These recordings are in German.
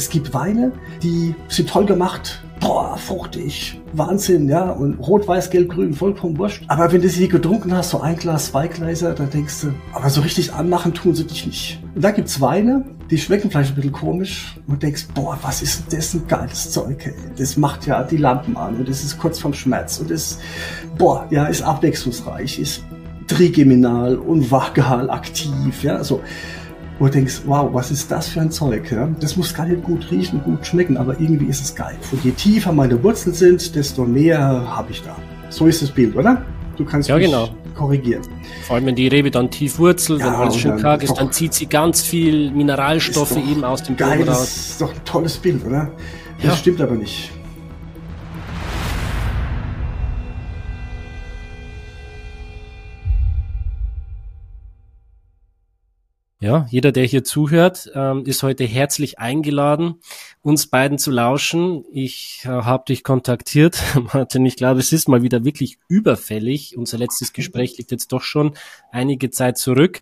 Es gibt Weine, die sind toll gemacht, boah, fruchtig, Wahnsinn, ja, und rot, weiß, gelb, grün, vollkommen wurscht. Aber wenn du sie getrunken hast, so ein Glas, zwei Gläser, dann denkst du, aber so richtig anmachen tun sie dich nicht. Und da gibt's Weine, die schmecken vielleicht ein bisschen komisch und denkst, boah, was ist denn das ein geiles Zeug, ey. Das macht ja die Lampen an und es ist kurz vorm Schmerz und es, boah, ja, ist abwechslungsreich, ist trigeminal und vagal aktiv, ja, so wo du denkst, wow, was ist das für ein Zeug? Ja? Das muss gar nicht gut riechen, gut schmecken, aber irgendwie ist es geil. Und je tiefer meine Wurzeln sind, desto mehr habe ich da. So ist das Bild, oder? Du kannst ja, genau. korrigieren. Vor allem, wenn die Rebe dann tief wurzelt, ja, wenn alles schön karg ist, dann zieht sie ganz viel Mineralstoffe eben aus dem Boden raus. Das ist doch ein tolles Bild, oder? Das ja. stimmt aber nicht. Ja, jeder, der hier zuhört, ähm, ist heute herzlich eingeladen, uns beiden zu lauschen. Ich äh, habe dich kontaktiert, Martin. Ich glaube, es ist mal wieder wirklich überfällig. Unser letztes Gespräch liegt jetzt doch schon einige Zeit zurück.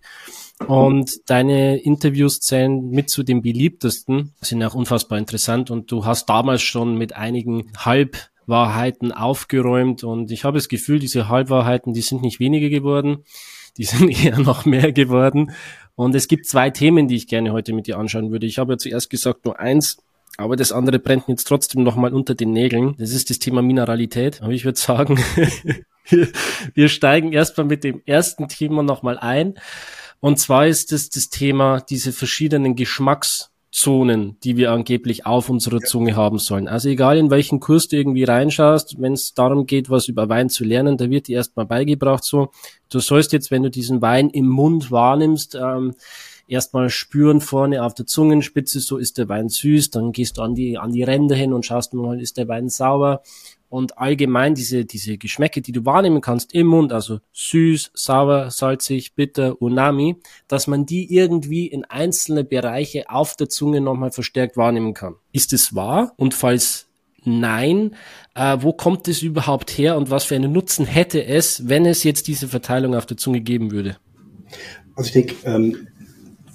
Und deine Interviews zählen mit zu den beliebtesten, sind auch unfassbar interessant. Und du hast damals schon mit einigen Halbwahrheiten aufgeräumt. Und ich habe das Gefühl, diese Halbwahrheiten, die sind nicht weniger geworden die sind eher noch mehr geworden. Und es gibt zwei Themen, die ich gerne heute mit dir anschauen würde. Ich habe ja zuerst gesagt nur eins, aber das andere brennt jetzt trotzdem nochmal unter den Nägeln. Das ist das Thema Mineralität. Aber ich würde sagen, wir steigen erstmal mit dem ersten Thema nochmal ein. Und zwar ist es das Thema diese verschiedenen Geschmacks Zonen, die wir angeblich auf unserer Zunge haben sollen. Also egal in welchen Kurs du irgendwie reinschaust, wenn es darum geht, was über Wein zu lernen, da wird dir erstmal beigebracht so, du sollst jetzt, wenn du diesen Wein im Mund wahrnimmst, ähm, erstmal spüren vorne auf der Zungenspitze, so ist der Wein süß, dann gehst du an die, an die Ränder hin und schaust mal, ist der Wein sauer und allgemein diese, diese Geschmäcke, die du wahrnehmen kannst im Mund, also süß, sauer, salzig, bitter, unami, dass man die irgendwie in einzelne Bereiche auf der Zunge nochmal verstärkt wahrnehmen kann. Ist es wahr? Und falls nein, äh, wo kommt es überhaupt her und was für einen Nutzen hätte es, wenn es jetzt diese Verteilung auf der Zunge geben würde? Also ich denke, ähm,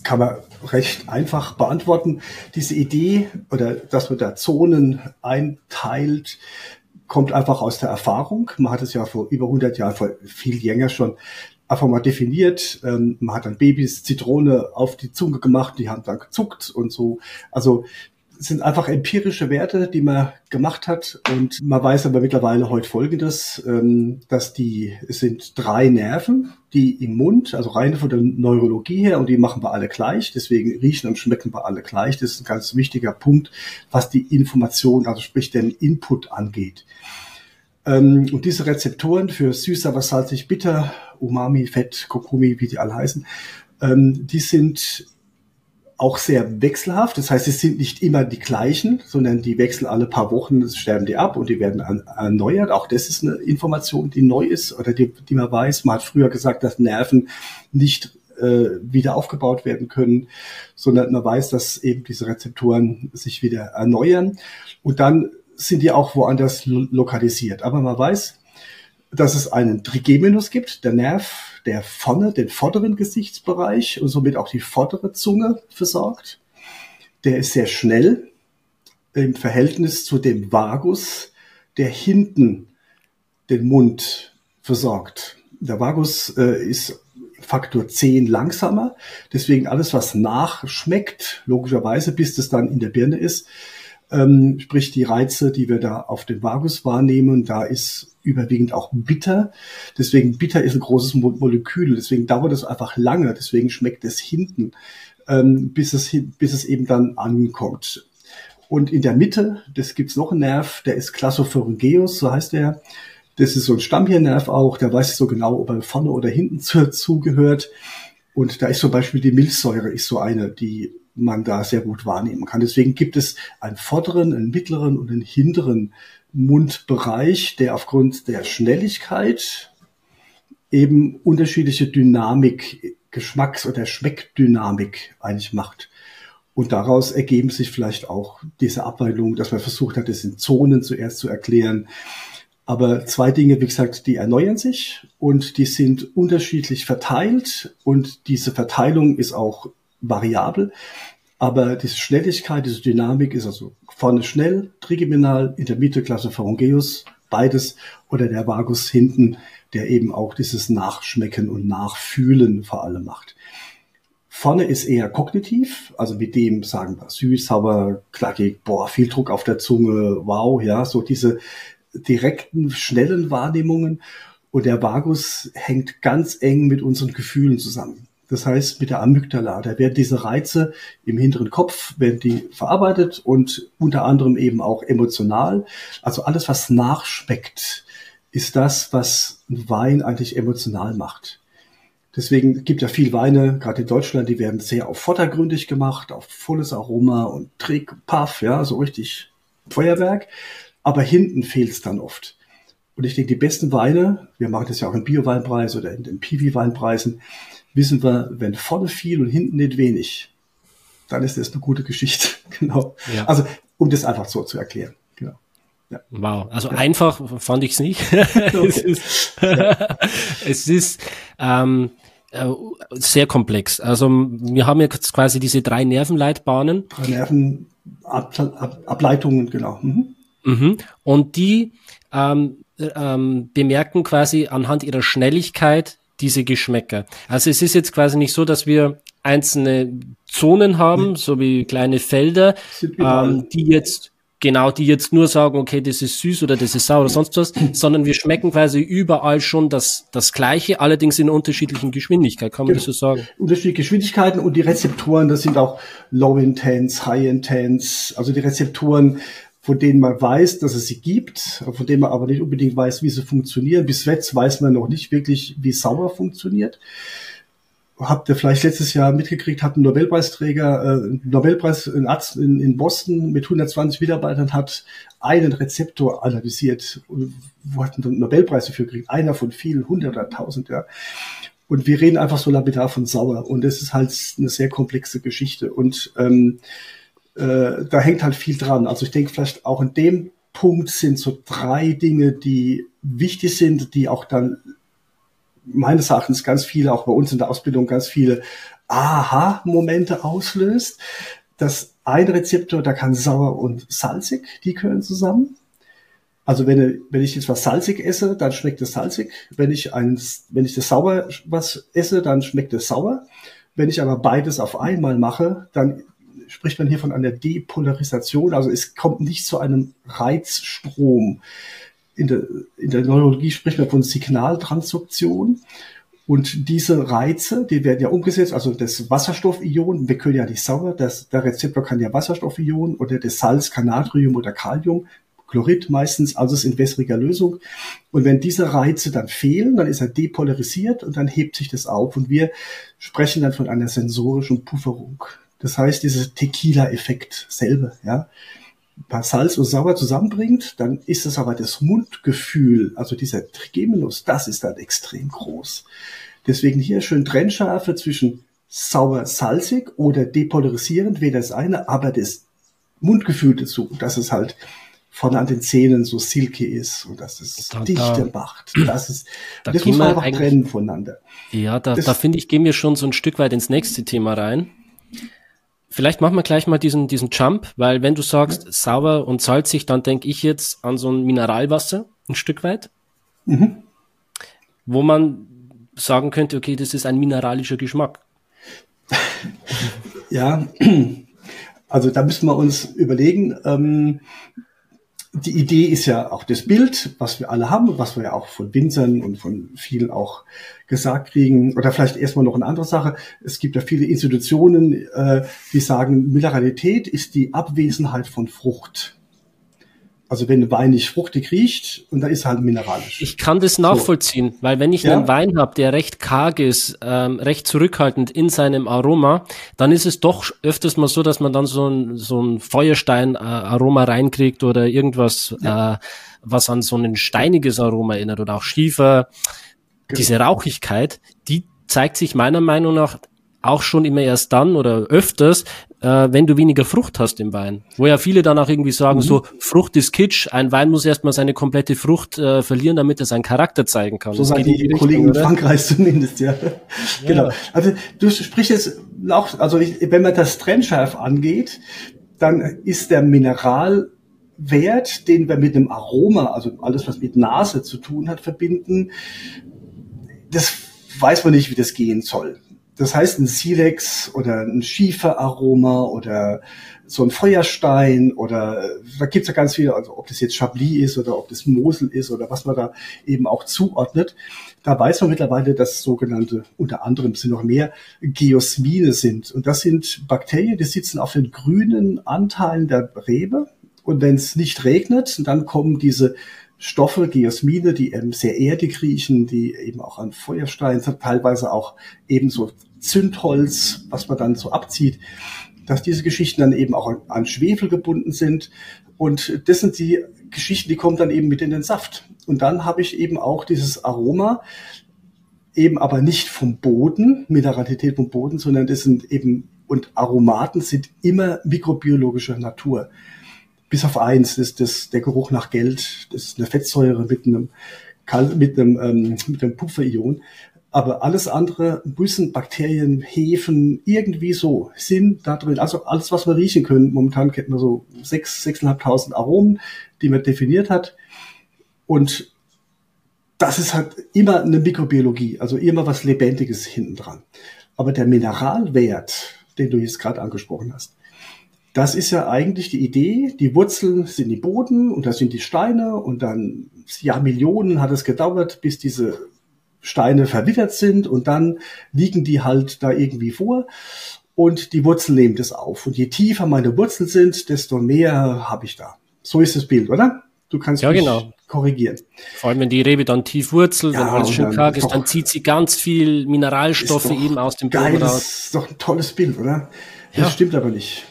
kann man recht einfach beantworten. Diese Idee oder dass man da Zonen einteilt, kommt einfach aus der Erfahrung. Man hat es ja vor über 100 Jahren, vor viel länger schon einfach mal definiert. Ähm, man hat dann Babys Zitrone auf die Zunge gemacht, die haben dann gezuckt und so. Also sind einfach empirische Werte, die man gemacht hat. Und man weiß aber mittlerweile heute Folgendes, ähm, dass die, es sind drei Nerven, die im Mund, also rein von der Neurologie her, und die machen wir alle gleich. Deswegen riechen und schmecken wir alle gleich. Das ist ein ganz wichtiger Punkt, was die Information, also sprich den Input angeht. Ähm, und diese Rezeptoren für süß, aber salzig, bitter, Umami, Fett, Kokumi, wie die alle heißen, ähm, die sind auch sehr wechselhaft. Das heißt, es sind nicht immer die gleichen, sondern die wechseln alle paar Wochen, sterben die ab und die werden erneuert. Auch das ist eine Information, die neu ist oder die, die man weiß. Man hat früher gesagt, dass Nerven nicht äh, wieder aufgebaut werden können, sondern man weiß, dass eben diese Rezeptoren sich wieder erneuern. Und dann sind die auch woanders lokalisiert. Aber man weiß, dass es einen Trigeminus gibt, der Nerv, der vorne, den vorderen Gesichtsbereich und somit auch die vordere Zunge versorgt. Der ist sehr schnell im Verhältnis zu dem Vagus, der hinten den Mund versorgt. Der Vagus äh, ist Faktor 10 langsamer. Deswegen alles, was nachschmeckt, logischerweise, bis das dann in der Birne ist, ähm, sprich die Reize, die wir da auf den Vagus wahrnehmen, da ist überwiegend auch bitter. Deswegen bitter ist ein großes Mo Molekül. Deswegen dauert es einfach lange. Deswegen schmeckt es hinten, ähm, bis, es, bis es eben dann ankommt. Und in der Mitte, das gibt's noch einen Nerv, der ist Classopharyngeus, so heißt der. Das ist so ein Stammhirnnerv auch, der weiß so genau, ob er vorne oder hinten zugehört. Und da ist zum Beispiel die Milchsäure, ist so eine, die man da sehr gut wahrnehmen kann. Deswegen gibt es einen vorderen, einen mittleren und einen hinteren Mundbereich, der aufgrund der Schnelligkeit eben unterschiedliche Dynamik, Geschmacks- oder Schmeckdynamik eigentlich macht. Und daraus ergeben sich vielleicht auch diese Abwandlungen, dass man versucht hat, das in Zonen zuerst zu erklären. Aber zwei Dinge, wie gesagt, die erneuern sich und die sind unterschiedlich verteilt und diese Verteilung ist auch variabel. Aber diese Schnelligkeit, diese Dynamik ist also vorne schnell, trigeminal, in der Mitte Klasse Pharyngeus, beides, oder der Vagus hinten, der eben auch dieses Nachschmecken und Nachfühlen vor allem macht. Vorne ist eher kognitiv, also mit dem sagen wir süß, sauer, knackig, boah, viel Druck auf der Zunge, wow, ja, so diese direkten, schnellen Wahrnehmungen. Und der Vagus hängt ganz eng mit unseren Gefühlen zusammen. Das heißt, mit der Amygdala, da werden diese Reize im hinteren Kopf, werden die verarbeitet und unter anderem eben auch emotional. Also alles, was nachspeckt, ist das, was Wein eigentlich emotional macht. Deswegen gibt ja viel Weine, gerade in Deutschland, die werden sehr auf vordergründig gemacht, auf volles Aroma und Trick, Puff, ja, so richtig Feuerwerk. Aber hinten fehlt es dann oft. Und ich denke, die besten Weine, wir machen das ja auch im Bio-Weinpreis oder in den Piwi-Weinpreisen, wissen wir, wenn vorne viel und hinten nicht wenig, dann ist das eine gute Geschichte. genau. Ja. Also, um das einfach so zu erklären. Genau. Ja. Wow, also ja. einfach fand ich es nicht. es ist, es ist ähm, äh, sehr komplex. Also wir haben jetzt quasi diese drei Nervenleitbahnen. Drei Nervenableitungen, genau. Mhm. Mhm. Und die ähm, ähm, bemerken quasi anhand ihrer Schnelligkeit diese Geschmäcker. Also es ist jetzt quasi nicht so, dass wir einzelne Zonen haben, so wie kleine Felder, ähm, die jetzt genau, die jetzt nur sagen, okay, das ist süß oder das ist sauer oder sonst was, sondern wir schmecken quasi überall schon das, das Gleiche, allerdings in unterschiedlichen Geschwindigkeiten, kann man genau. das so sagen? Unterschiedliche Geschwindigkeiten und die Rezeptoren, das sind auch Low Intense, High Intense, also die Rezeptoren, von denen man weiß, dass es sie gibt, von denen man aber nicht unbedingt weiß, wie sie funktionieren. Bis jetzt weiß man noch nicht wirklich, wie sauer funktioniert. Habt ihr vielleicht letztes Jahr mitgekriegt, hat ein Nobelpreisträger, äh, Nobelpreis, ein Arzt in, in Boston mit 120 Mitarbeitern hat einen Rezeptor analysiert, wo hat einen Nobelpreis dafür gekriegt, einer von vielen, hundert oder tausend, ja. Und wir reden einfach so lapidar von sauer. Und es ist halt eine sehr komplexe Geschichte. Und ähm, äh, da hängt halt viel dran. Also ich denke vielleicht auch in dem Punkt sind so drei Dinge, die wichtig sind, die auch dann meines Erachtens ganz viele, auch bei uns in der Ausbildung ganz viele Aha-Momente auslöst. Das ein Rezeptor, da kann sauer und salzig, die gehören zusammen. Also wenn, wenn ich jetzt was salzig esse, dann schmeckt es salzig. Wenn ich eins, wenn ich das sauer was esse, dann schmeckt es sauer. Wenn ich aber beides auf einmal mache, dann spricht man hier von einer Depolarisation. Also es kommt nicht zu einem Reizstrom. In der, in der Neurologie spricht man von Signaltransduktion. Und diese Reize, die werden ja umgesetzt, also das Wasserstoffion, wir können ja nicht sauer, das, der Rezeptor kann ja Wasserstoffion oder das Salz kann Natrium oder Kalium, Chlorid meistens, also ist in wässriger Lösung. Und wenn diese Reize dann fehlen, dann ist er depolarisiert und dann hebt sich das auf. Und wir sprechen dann von einer sensorischen Pufferung. Das heißt, dieser Tequila-Effekt selber, ja. Wenn Salz und Sauer zusammenbringt, dann ist es aber das Mundgefühl, also dieser Trigeminus, das ist dann extrem groß. Deswegen hier schön Trennschärfe zwischen sauer-salzig oder depolarisierend, weder das eine, aber das Mundgefühl dazu, dass es halt von an den Zähnen so silky ist und dass es da, Dichte da, macht. Das ist, da das muss man einfach trennen voneinander. Ja, da, das, da finde ich, gehen wir schon so ein Stück weit ins nächste Thema rein. Vielleicht machen wir gleich mal diesen, diesen Jump, weil wenn du sagst sauer und salzig, dann denke ich jetzt an so ein Mineralwasser ein Stück weit, mhm. wo man sagen könnte, okay, das ist ein mineralischer Geschmack. Ja, also da müssen wir uns überlegen, ähm, die Idee ist ja auch das Bild, was wir alle haben, was wir ja auch von Winzern und von vielen auch gesagt kriegen. Oder vielleicht erstmal noch eine andere Sache. Es gibt ja viele Institutionen, äh, die sagen, Mineralität ist die Abwesenheit von Frucht. Also wenn ein Wein nicht fruchtig riecht und da ist halt mineralisch. Ich kann das nachvollziehen, so. weil wenn ich ja? einen Wein habe, der recht karg ist, ähm, recht zurückhaltend in seinem Aroma, dann ist es doch öfters mal so, dass man dann so ein, so ein Feuerstein-Aroma reinkriegt oder irgendwas, ja. äh, was an so ein steiniges Aroma erinnert oder auch Schiefer. Genau. Diese Rauchigkeit, die zeigt sich meiner Meinung nach auch schon immer erst dann oder öfters, äh, wenn du weniger Frucht hast im Wein. Wo ja viele dann auch irgendwie sagen, mhm. so Frucht ist Kitsch, ein Wein muss erstmal seine komplette Frucht äh, verlieren, damit er seinen Charakter zeigen kann. So sagen die, die Kollegen in Frankreich zumindest, ja. ja. Genau. Also du sprichst jetzt auch, also ich, wenn man das trennscharf angeht, dann ist der Mineralwert, den wir mit dem Aroma, also alles, was mit Nase zu tun hat, verbinden, das weiß man nicht, wie das gehen soll. Das heißt, ein Silex oder ein Schieferaroma oder so ein Feuerstein oder da gibt's ja ganz viele, also ob das jetzt Chablis ist oder ob das Mosel ist oder was man da eben auch zuordnet. Da weiß man mittlerweile, dass sogenannte, unter anderem sind noch mehr, Geosmine sind. Und das sind Bakterien, die sitzen auf den grünen Anteilen der Rebe. Und wenn es nicht regnet, dann kommen diese Stoffe, Geosmine, die eben sehr erdig riechen, die eben auch an Feuerstein, teilweise auch ebenso Zündholz, was man dann so abzieht, dass diese Geschichten dann eben auch an, Schwefel gebunden sind. Und das sind die Geschichten, die kommen dann eben mit in den Saft. Und dann habe ich eben auch dieses Aroma, eben aber nicht vom Boden, Mineralität vom Boden, sondern das sind eben, und Aromaten sind immer mikrobiologischer Natur bis auf eins, das das, der Geruch nach Geld, das ist eine Fettsäure mit einem, mit einem, ähm, mit einem Pufferion. Aber alles andere müssen Bakterien, Hefen, irgendwie so sind da drin. Also alles, was wir riechen können. Momentan kennt man so sechs, sechseinhalbtausend Aromen, die man definiert hat. Und das ist halt immer eine Mikrobiologie, also immer was Lebendiges hinten dran. Aber der Mineralwert, den du jetzt gerade angesprochen hast, das ist ja eigentlich die Idee. Die Wurzeln sind die Boden und da sind die Steine und dann ja Millionen hat es gedauert, bis diese Steine verwittert sind und dann liegen die halt da irgendwie vor und die Wurzeln nehmen das auf. Und je tiefer meine Wurzeln sind, desto mehr habe ich da. So ist das Bild, oder? Du kannst ja, mich genau. korrigieren. Vor allem, wenn die Rebe dann tief wurzelt, ja, wenn alles schön karg ist, dann zieht sie ganz viel Mineralstoffe eben aus dem Boden raus. Das ist doch ein tolles Bild, oder? Das ja. stimmt aber nicht.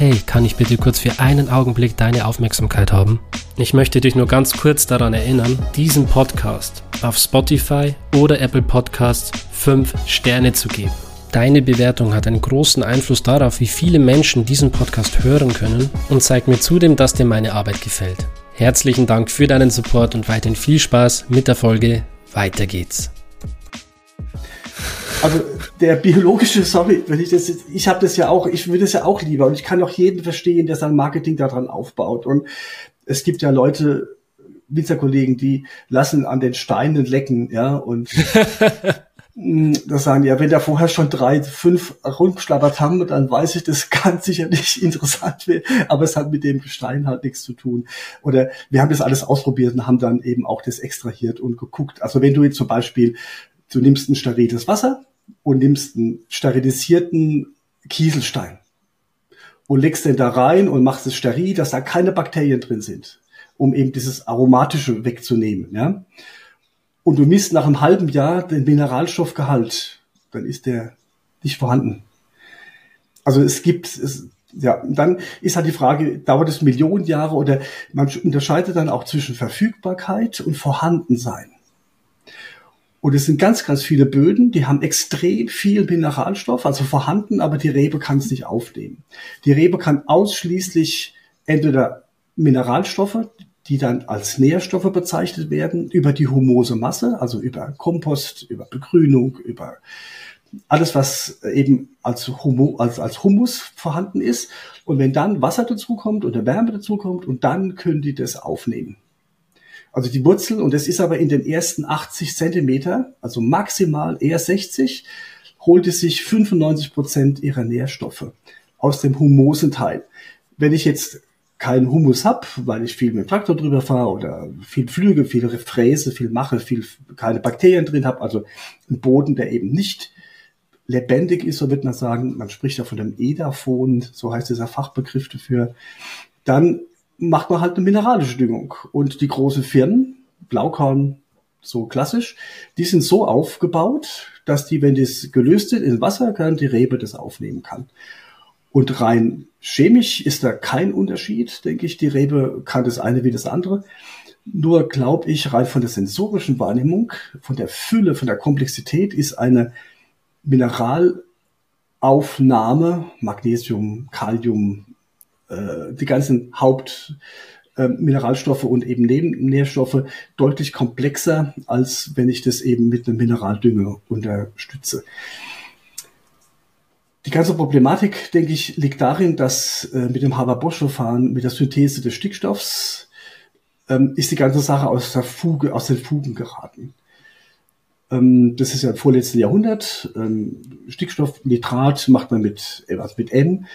Hey, kann ich bitte kurz für einen Augenblick deine Aufmerksamkeit haben? Ich möchte dich nur ganz kurz daran erinnern, diesen Podcast auf Spotify oder Apple Podcasts 5 Sterne zu geben. Deine Bewertung hat einen großen Einfluss darauf, wie viele Menschen diesen Podcast hören können und zeigt mir zudem, dass dir meine Arbeit gefällt. Herzlichen Dank für deinen Support und weiterhin viel Spaß mit der Folge. Weiter geht's. Also der biologische, sorry, wenn ich das jetzt, ich habe das ja auch, ich würde das ja auch lieber und ich kann auch jeden verstehen, der sein Marketing daran aufbaut. Und es gibt ja Leute, Winzerkollegen, die lassen an den Steinen lecken, ja, und das sagen ja, wenn da vorher schon drei, fünf rumgeschlappert haben, dann weiß ich, das kann sicher nicht interessant werden, aber es hat mit dem Gestein halt nichts zu tun. Oder wir haben das alles ausprobiert und haben dann eben auch das extrahiert und geguckt. Also wenn du jetzt zum Beispiel, du nimmst ein steriles Wasser, und nimmst einen sterilisierten Kieselstein und legst den da rein und machst es steril, dass da keine Bakterien drin sind, um eben dieses Aromatische wegzunehmen. Ja? Und du misst nach einem halben Jahr den Mineralstoffgehalt, dann ist der nicht vorhanden. Also es gibt, es, ja, dann ist halt die Frage, dauert es Millionen Jahre oder man unterscheidet dann auch zwischen Verfügbarkeit und Vorhandensein. Und es sind ganz, ganz viele Böden, die haben extrem viel Mineralstoff, also vorhanden, aber die Rebe kann es nicht aufnehmen. Die Rebe kann ausschließlich entweder Mineralstoffe, die dann als Nährstoffe bezeichnet werden, über die humose Masse, also über Kompost, über Begrünung, über alles, was eben als, Humo, als, als Humus vorhanden ist. Und wenn dann Wasser dazukommt oder Wärme dazukommt, und dann können die das aufnehmen. Also die Wurzel, und das ist aber in den ersten 80 Zentimeter, also maximal eher 60, holt es sich 95 Prozent ihrer Nährstoffe aus dem humosen Teil. Wenn ich jetzt keinen Humus hab, weil ich viel mit dem Traktor drüber fahre oder viel Flüge, viel Fräse, viel mache, viel keine Bakterien drin habe, also ein Boden, der eben nicht lebendig ist, so wird man sagen, man spricht ja von dem Edaphon, so heißt dieser Fachbegriff dafür, dann macht man halt eine mineralische Düngung. Und die großen Firmen, Blaukorn, so klassisch, die sind so aufgebaut, dass die, wenn das gelöst ist in Wasser, kann die Rebe das aufnehmen kann. Und rein chemisch ist da kein Unterschied, denke ich. Die Rebe kann das eine wie das andere. Nur glaube ich, rein von der sensorischen Wahrnehmung, von der Fülle, von der Komplexität ist eine Mineral Aufnahme, Magnesium, Kalium, äh, die ganzen Hauptmineralstoffe äh, und eben Nebennährstoffe deutlich komplexer, als wenn ich das eben mit einem Mineraldünger unterstütze. Die ganze Problematik, denke ich, liegt darin, dass äh, mit dem Haber-Bosch-Verfahren, mit der Synthese des Stickstoffs, ähm, ist die ganze Sache aus der Fuge, aus den Fugen geraten. Ähm, das ist ja im vorletzten Jahrhundert. Ähm, Stickstoff, Nitrat macht man mit, äh, mit N.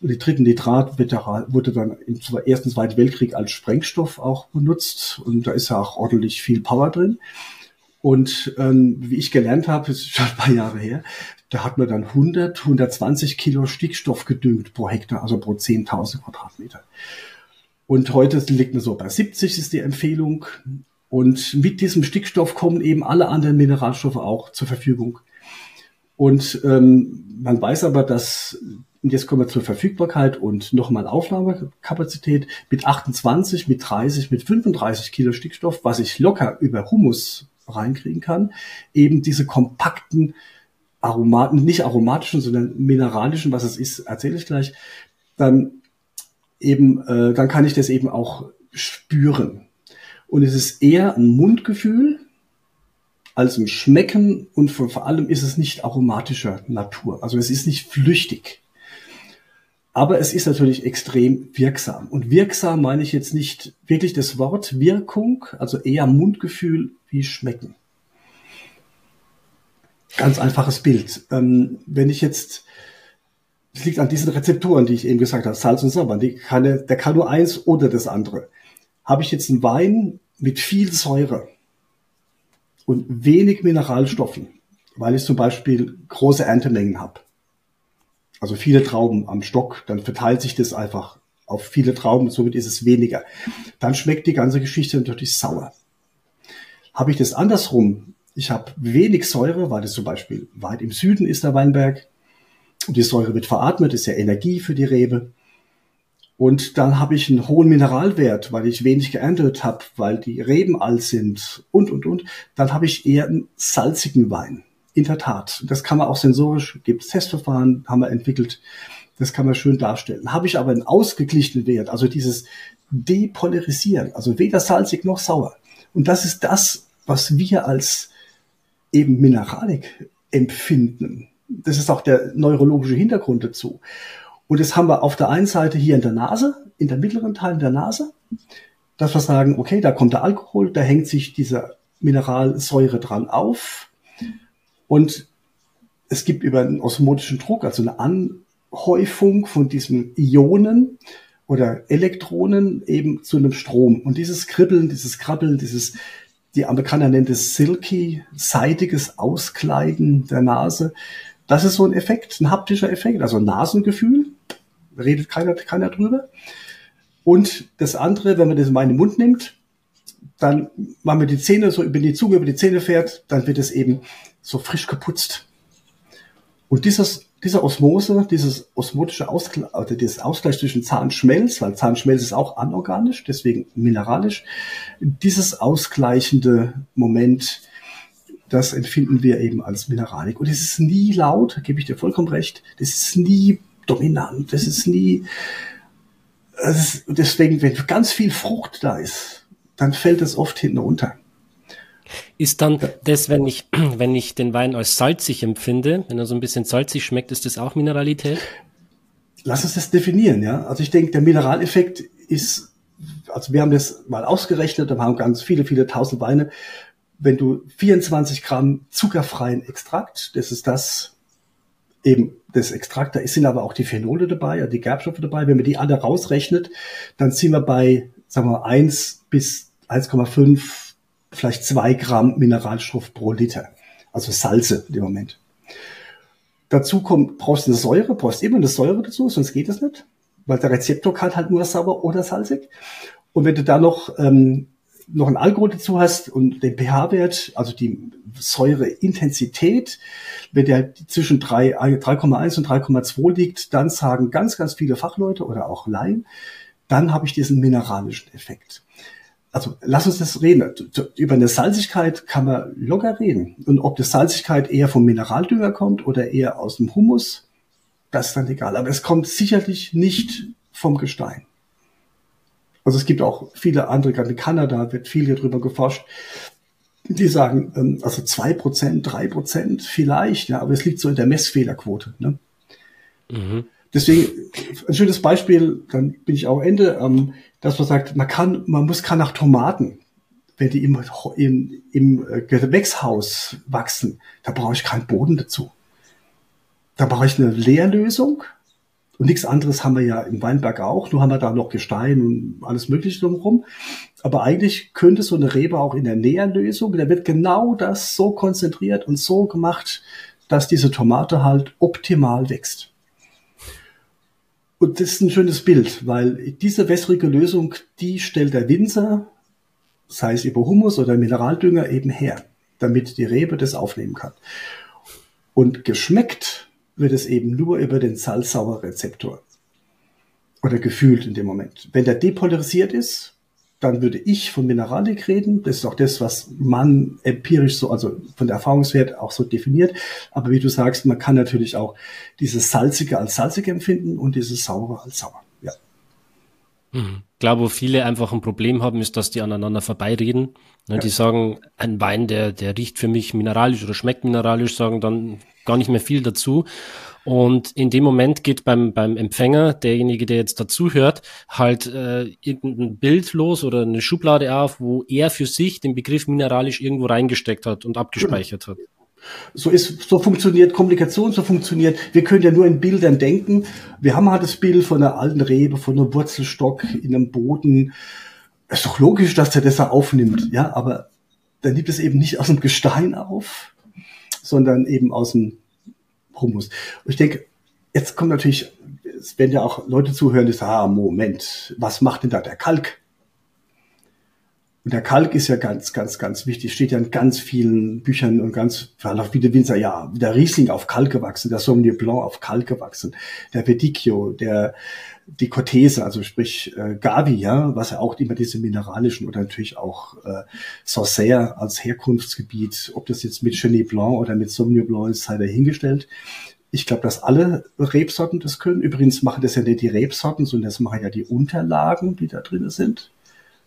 Und die dritten Nitrat wurde dann im Ersten Zweiten Weltkrieg als Sprengstoff auch benutzt. Und da ist ja auch ordentlich viel Power drin. Und ähm, wie ich gelernt habe, das ist schon ein paar Jahre her, da hat man dann 100, 120 Kilo Stickstoff gedüngt pro Hektar, also pro 10.000 Quadratmeter. Und heute liegt man so bei 70 ist die Empfehlung. Und mit diesem Stickstoff kommen eben alle anderen Mineralstoffe auch zur Verfügung. Und ähm, man weiß aber, dass, und jetzt kommen wir zur Verfügbarkeit und nochmal Aufnahmekapazität, mit 28, mit 30, mit 35 Kilo Stickstoff, was ich locker über Humus reinkriegen kann, eben diese kompakten Aromaten, nicht aromatischen, sondern mineralischen, was es ist, erzähle ich gleich, dann eben, äh, dann kann ich das eben auch spüren. Und es ist eher ein Mundgefühl als ein Schmecken und vor allem ist es nicht aromatischer Natur. Also es ist nicht flüchtig. Aber es ist natürlich extrem wirksam. Und wirksam meine ich jetzt nicht wirklich das Wort Wirkung, also eher Mundgefühl wie Schmecken. Ganz einfaches Bild. Ähm, wenn ich jetzt, es liegt an diesen Rezeptoren, die ich eben gesagt habe, Salz und Sauer, die kann, der kann nur eins oder das andere. Habe ich jetzt einen Wein mit viel Säure und wenig Mineralstoffen, weil ich zum Beispiel große Erntemengen habe, also viele Trauben am Stock, dann verteilt sich das einfach auf viele Trauben, somit ist es weniger. Dann schmeckt die ganze Geschichte natürlich sauer. Habe ich das andersrum, ich habe wenig Säure, weil es zum Beispiel weit im Süden ist der Weinberg, und die Säure wird veratmet, ist ja Energie für die Rebe. Und dann habe ich einen hohen Mineralwert, weil ich wenig geerntet habe, weil die Reben alt sind und, und, und. Dann habe ich eher einen salzigen Wein. In der Tat. Das kann man auch sensorisch, gibt es Testverfahren, haben wir entwickelt. Das kann man schön darstellen. Habe ich aber einen ausgeglichenen Wert, also dieses Depolarisieren, also weder salzig noch sauer. Und das ist das, was wir als eben Mineralik empfinden. Das ist auch der neurologische Hintergrund dazu. Und das haben wir auf der einen Seite hier in der Nase, in der mittleren Teil der Nase, dass wir sagen, okay, da kommt der Alkohol, da hängt sich diese Mineralsäure dran auf. Und es gibt über einen osmotischen Druck, also eine Anhäufung von diesen Ionen oder Elektronen eben zu einem Strom. Und dieses Kribbeln, dieses Krabbeln, dieses, die Amerikaner nennen es silky, seidiges Auskleiden der Nase. Das ist so ein Effekt, ein haptischer Effekt, also Nasengefühl redet keiner, keiner drüber. Und das andere, wenn man das in meinen Mund nimmt, dann machen wir die Zähne so über die Zunge, über die Zähne fährt, dann wird es eben so frisch geputzt. Und dieses, dieser Osmose, dieses osmotische Ausgleich, also dieses Ausgleich zwischen Zahnschmelz, weil Zahnschmelz ist auch anorganisch, deswegen mineralisch, dieses ausgleichende Moment, das empfinden wir eben als Mineralik. Und es ist nie laut, gebe ich dir vollkommen recht, das ist nie dominant. Das ist nie, das ist, deswegen, wenn ganz viel Frucht da ist, dann fällt es oft hinten runter. Ist dann das, wenn ich, wenn ich den Wein als salzig empfinde, wenn er so ein bisschen salzig schmeckt, ist das auch Mineralität? Lass uns das definieren, ja. Also ich denke, der Mineraleffekt ist, also wir haben das mal ausgerechnet, da haben ganz viele, viele tausend Weine. Wenn du 24 Gramm zuckerfreien Extrakt, das ist das, eben das Extrakt, da sind aber auch die Phenole dabei, die Gerbstoffe dabei. Wenn man die alle rausrechnet, dann sind wir bei, sagen wir, 1 bis 1,5, vielleicht 2 Gramm Mineralstoff pro Liter. Also Salze im Moment. Dazu kommt, brauchst du eine Säure, brauchst immer eine Säure dazu, sonst geht es nicht. Weil der Rezeptor kann halt nur sauer oder salzig. Und wenn du da noch ähm, noch ein Alkohol dazu hast und den pH-Wert, also die Säureintensität, wenn der zwischen 3,1 und 3,2 liegt, dann sagen ganz, ganz viele Fachleute oder auch Laien, dann habe ich diesen mineralischen Effekt. Also lass uns das reden. Über eine Salzigkeit kann man locker reden. Und ob die Salzigkeit eher vom Mineraldünger kommt oder eher aus dem Humus, das ist dann egal. Aber es kommt sicherlich nicht vom Gestein. Also es gibt auch viele andere, gerade in Kanada wird viel darüber geforscht, die sagen, ähm, also zwei Prozent, drei Prozent vielleicht, ja, aber es liegt so in der Messfehlerquote. Ne? Mhm. Deswegen ein schönes Beispiel, dann bin ich auch Ende, ähm, dass man sagt, man kann, man muss kann nach Tomaten, wenn die im, im, im Gewächshaus wachsen, da brauche ich keinen Boden dazu. Da brauche ich eine Leerlösung und nichts anderes haben wir ja im Weinberg auch, nur haben wir da noch Gestein und alles Mögliche drumherum. Aber eigentlich könnte so eine Rebe auch in der Nährlösung, da wird genau das so konzentriert und so gemacht, dass diese Tomate halt optimal wächst. Und das ist ein schönes Bild, weil diese wässrige Lösung, die stellt der Winzer, sei es über Humus oder Mineraldünger, eben her, damit die Rebe das aufnehmen kann. Und geschmeckt wird es eben nur über den Salzsauerrezeptor. Oder gefühlt in dem Moment. Wenn der depolarisiert ist, dann würde ich von Mineralik reden. Das ist auch das, was man empirisch so, also von der Erfahrungswert auch so definiert. Aber wie du sagst, man kann natürlich auch dieses Salzige als salzig empfinden und dieses Saure als sauer. Ja. Mhm. Ich glaube, wo viele einfach ein Problem haben, ist, dass die aneinander vorbeireden. Ne, ja. Die sagen, ein Wein, der, der riecht für mich mineralisch oder schmeckt mineralisch, sagen dann gar nicht mehr viel dazu. Und in dem Moment geht beim, beim Empfänger, derjenige, der jetzt dazuhört, halt äh, irgendein Bild los oder eine Schublade auf, wo er für sich den Begriff mineralisch irgendwo reingesteckt hat und abgespeichert hat. So ist, so funktioniert Kommunikation, so funktioniert. Wir können ja nur in Bildern denken. Wir haben halt das Bild von einer alten Rebe, von einem Wurzelstock in einem Boden. Ist doch logisch, dass der das da aufnimmt, ja, aber dann nimmt es eben nicht aus dem Gestein auf, sondern eben aus dem Humus. Und ich denke, jetzt kommt natürlich, es werden ja auch Leute zuhören, die sagen, ah, Moment, was macht denn da der Kalk? Und der Kalk ist ja ganz, ganz, ganz wichtig. Steht ja in ganz vielen Büchern und ganz, auch viele Winzer, ja, der Riesling auf Kalk gewachsen, der Sauvignon Blanc auf Kalk gewachsen, der Verdicchio, der, die Cortese, also sprich äh, Gavi, ja, was ja auch immer diese mineralischen oder natürlich auch äh, Sancerre als Herkunftsgebiet, ob das jetzt mit Chenet Blanc oder mit Sauvignon Blanc ist, sei dahingestellt. Ich glaube, dass alle Rebsorten das können. Übrigens machen das ja nicht die Rebsorten, sondern das machen ja die Unterlagen, die da drin sind.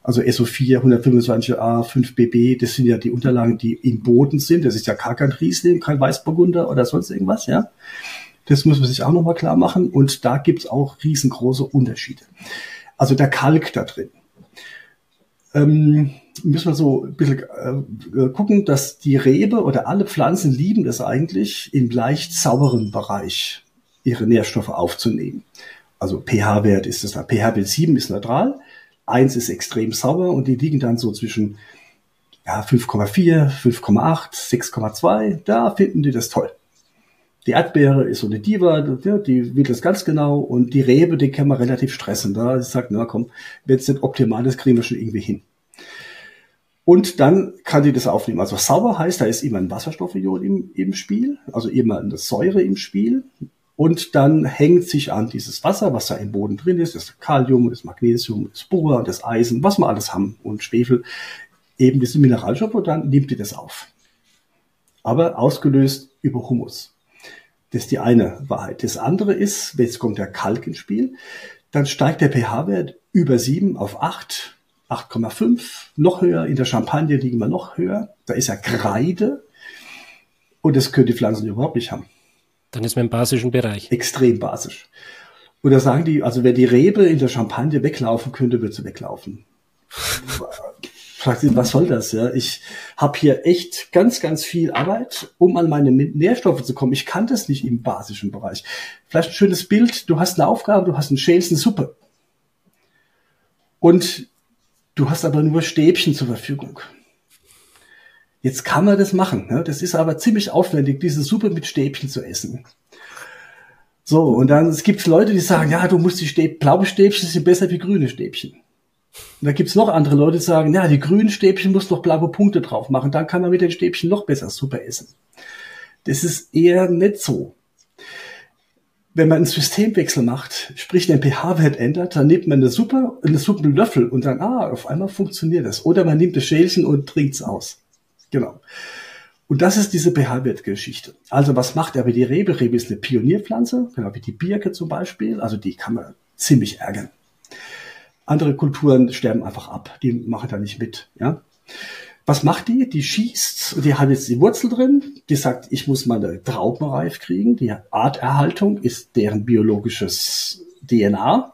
Also SO4, 125a, 5BB, das sind ja die Unterlagen, die im Boden sind. Das ist ja gar kein Riesling, kein Weißburgunder oder sonst irgendwas, ja. Das muss man sich auch nochmal klar machen. Und da gibt's auch riesengroße Unterschiede. Also der Kalk da drin. Ähm, müssen wir so ein bisschen äh, gucken, dass die Rebe oder alle Pflanzen lieben es eigentlich, im leicht sauren Bereich ihre Nährstoffe aufzunehmen. Also pH-Wert ist das, pH-Wert 7 ist neutral, 1 ist extrem sauer und die liegen dann so zwischen ja, 5,4, 5,8, 6,2. Da finden die das toll. Die Erdbeere ist so eine Diva, die will das ganz genau und die Rebe, die kann man relativ stressen. Da sagt, na komm, wenn es nicht optimal ist, kriegen wir schon irgendwie hin. Und dann kann die das aufnehmen. Also sauber heißt, da ist immer ein Wasserstoffion im, im Spiel, also immer eine Säure im Spiel. Und dann hängt sich an dieses Wasser, was da im Boden drin ist, das Kalium, das Magnesium, das Bohr, das Eisen, was wir alles haben und Schwefel, eben diese Mineralstoffe, und dann nimmt die das auf. Aber ausgelöst über Humus. Das ist die eine Wahrheit. Das andere ist, jetzt kommt der Kalk ins Spiel, dann steigt der pH-Wert über 7 auf 8, 8,5, noch höher. In der Champagne liegen wir noch höher. Da ist ja Kreide. Und das können die Pflanzen überhaupt nicht haben. Dann ist man im basischen Bereich. Extrem basisch. Und da sagen die, also wenn die Rebe in der Champagne weglaufen könnte, würde sie weglaufen fragt sich, was soll das? Ja, ich habe hier echt ganz, ganz viel Arbeit, um an meine Nährstoffe zu kommen. Ich kann das nicht im basischen Bereich. Vielleicht ein schönes Bild. Du hast eine Aufgabe, du hast einen Schälst, eine Suppe. Und du hast aber nur Stäbchen zur Verfügung. Jetzt kann man das machen. Ne? Das ist aber ziemlich aufwendig, diese Suppe mit Stäbchen zu essen. So, und dann es gibt Leute, die sagen, ja, du musst die Stäb blaue Stäbchen sind besser wie grüne Stäbchen. Und da gibt's noch andere Leute, die sagen, ja, die grünen Stäbchen muss doch blaue Punkte drauf machen, dann kann man mit den Stäbchen noch besser Suppe essen. Das ist eher nicht so. Wenn man einen Systemwechsel macht, sprich den pH-Wert ändert, dann nimmt man eine Suppe, eine Suppenlöffel und dann, ah, auf einmal funktioniert das. Oder man nimmt das Schälchen und trinkt's aus. Genau. Und das ist diese pH-Wert-Geschichte. Also was macht aber die Rebe? Rebe ist eine Pionierpflanze, genau wie die Birke zum Beispiel. Also die kann man ziemlich ärgern. Andere Kulturen sterben einfach ab. Die machen da nicht mit. Ja. Was macht die? Die schießt, die hat jetzt die Wurzel drin, die sagt, ich muss meine Trauben reif kriegen. Die Arterhaltung ist deren biologisches DNA.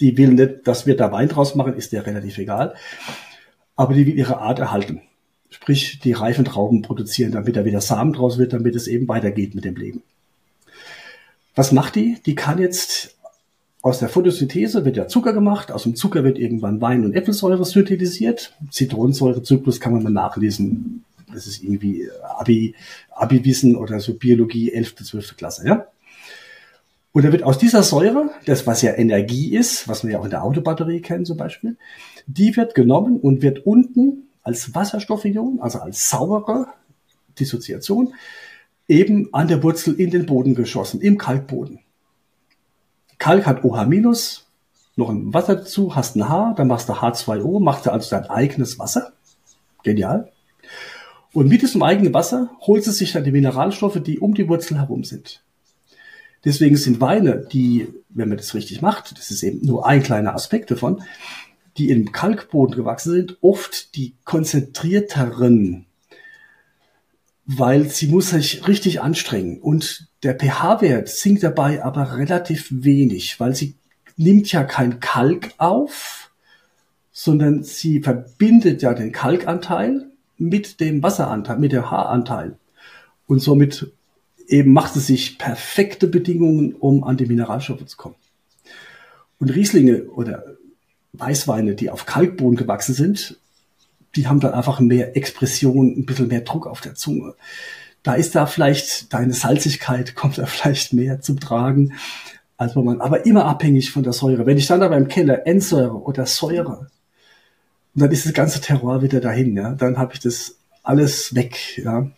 Die will nicht, dass wir da Wein draus machen, ist der relativ egal. Aber die will ihre Art erhalten. Sprich, die reifen Trauben produzieren, damit da wieder Samen draus wird, damit es eben weitergeht mit dem Leben. Was macht die? Die kann jetzt aus der Photosynthese wird ja Zucker gemacht, aus dem Zucker wird irgendwann Wein- und Äpfelsäure synthetisiert. Zitronensäurezyklus kann man mal nachlesen. Das ist irgendwie Abi, Abi-Wissen oder so Biologie 11., 12. Klasse, ja. Und da wird aus dieser Säure, das was ja Energie ist, was wir ja auch in der Autobatterie kennen zum Beispiel, die wird genommen und wird unten als Wasserstoffion, also als saubere Dissoziation, eben an der Wurzel in den Boden geschossen, im Kalkboden. Kalk hat OH-, noch ein Wasser dazu, hast ein H, dann machst du H2O, machst du also dein eigenes Wasser. Genial. Und mit diesem eigenen Wasser holt es sich dann die Mineralstoffe, die um die Wurzel herum sind. Deswegen sind Weine, die, wenn man das richtig macht, das ist eben nur ein kleiner Aspekt davon, die im Kalkboden gewachsen sind, oft die konzentrierteren weil sie muss sich richtig anstrengen und der pH-Wert sinkt dabei aber relativ wenig, weil sie nimmt ja kein Kalk auf, sondern sie verbindet ja den Kalkanteil mit dem Wasseranteil, mit der H-Anteil und somit eben macht es sich perfekte Bedingungen, um an die Mineralstoffe zu kommen. Und Rieslinge oder Weißweine, die auf Kalkboden gewachsen sind, die haben dann einfach mehr Expression, ein bisschen mehr Druck auf der Zunge. Da ist da vielleicht deine Salzigkeit kommt da vielleicht mehr zum Tragen, als man, aber immer abhängig von der Säure. Wenn ich dann aber im Keller Endsäure oder Säure, dann ist das ganze Terroir wieder dahin, ja, dann habe ich das alles weg, ja.